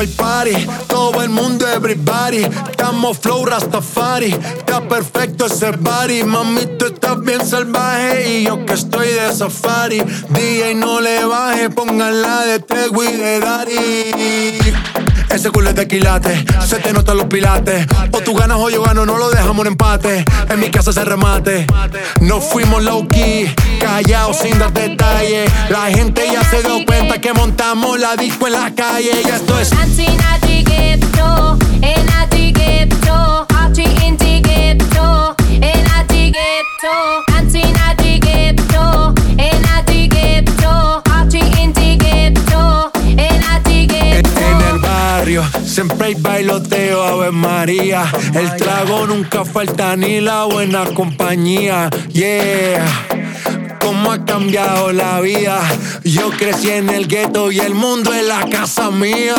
Estoy party. Todo el mundo, everybody. Estamos flow Rastafari. Está perfecto ese body. Mami, tú estás bien salvaje. Y yo que estoy de safari. DJ no le baje. Pónganla de Tegui de Dari. Ese culo es de quilate, se te notan los pilates. O tú ganas o yo gano, no lo dejamos en empate. En mi casa se remate. No fuimos low key, callados sin dar detalles. La gente ya se dio cuenta que montamos la disco en la calle. Y esto es. Siempre hay bailoteo, Ave María. El trago nunca falta ni la buena compañía. Yeah. Cambiado la vida. Yo crecí en el gueto y el mundo es la casa mía.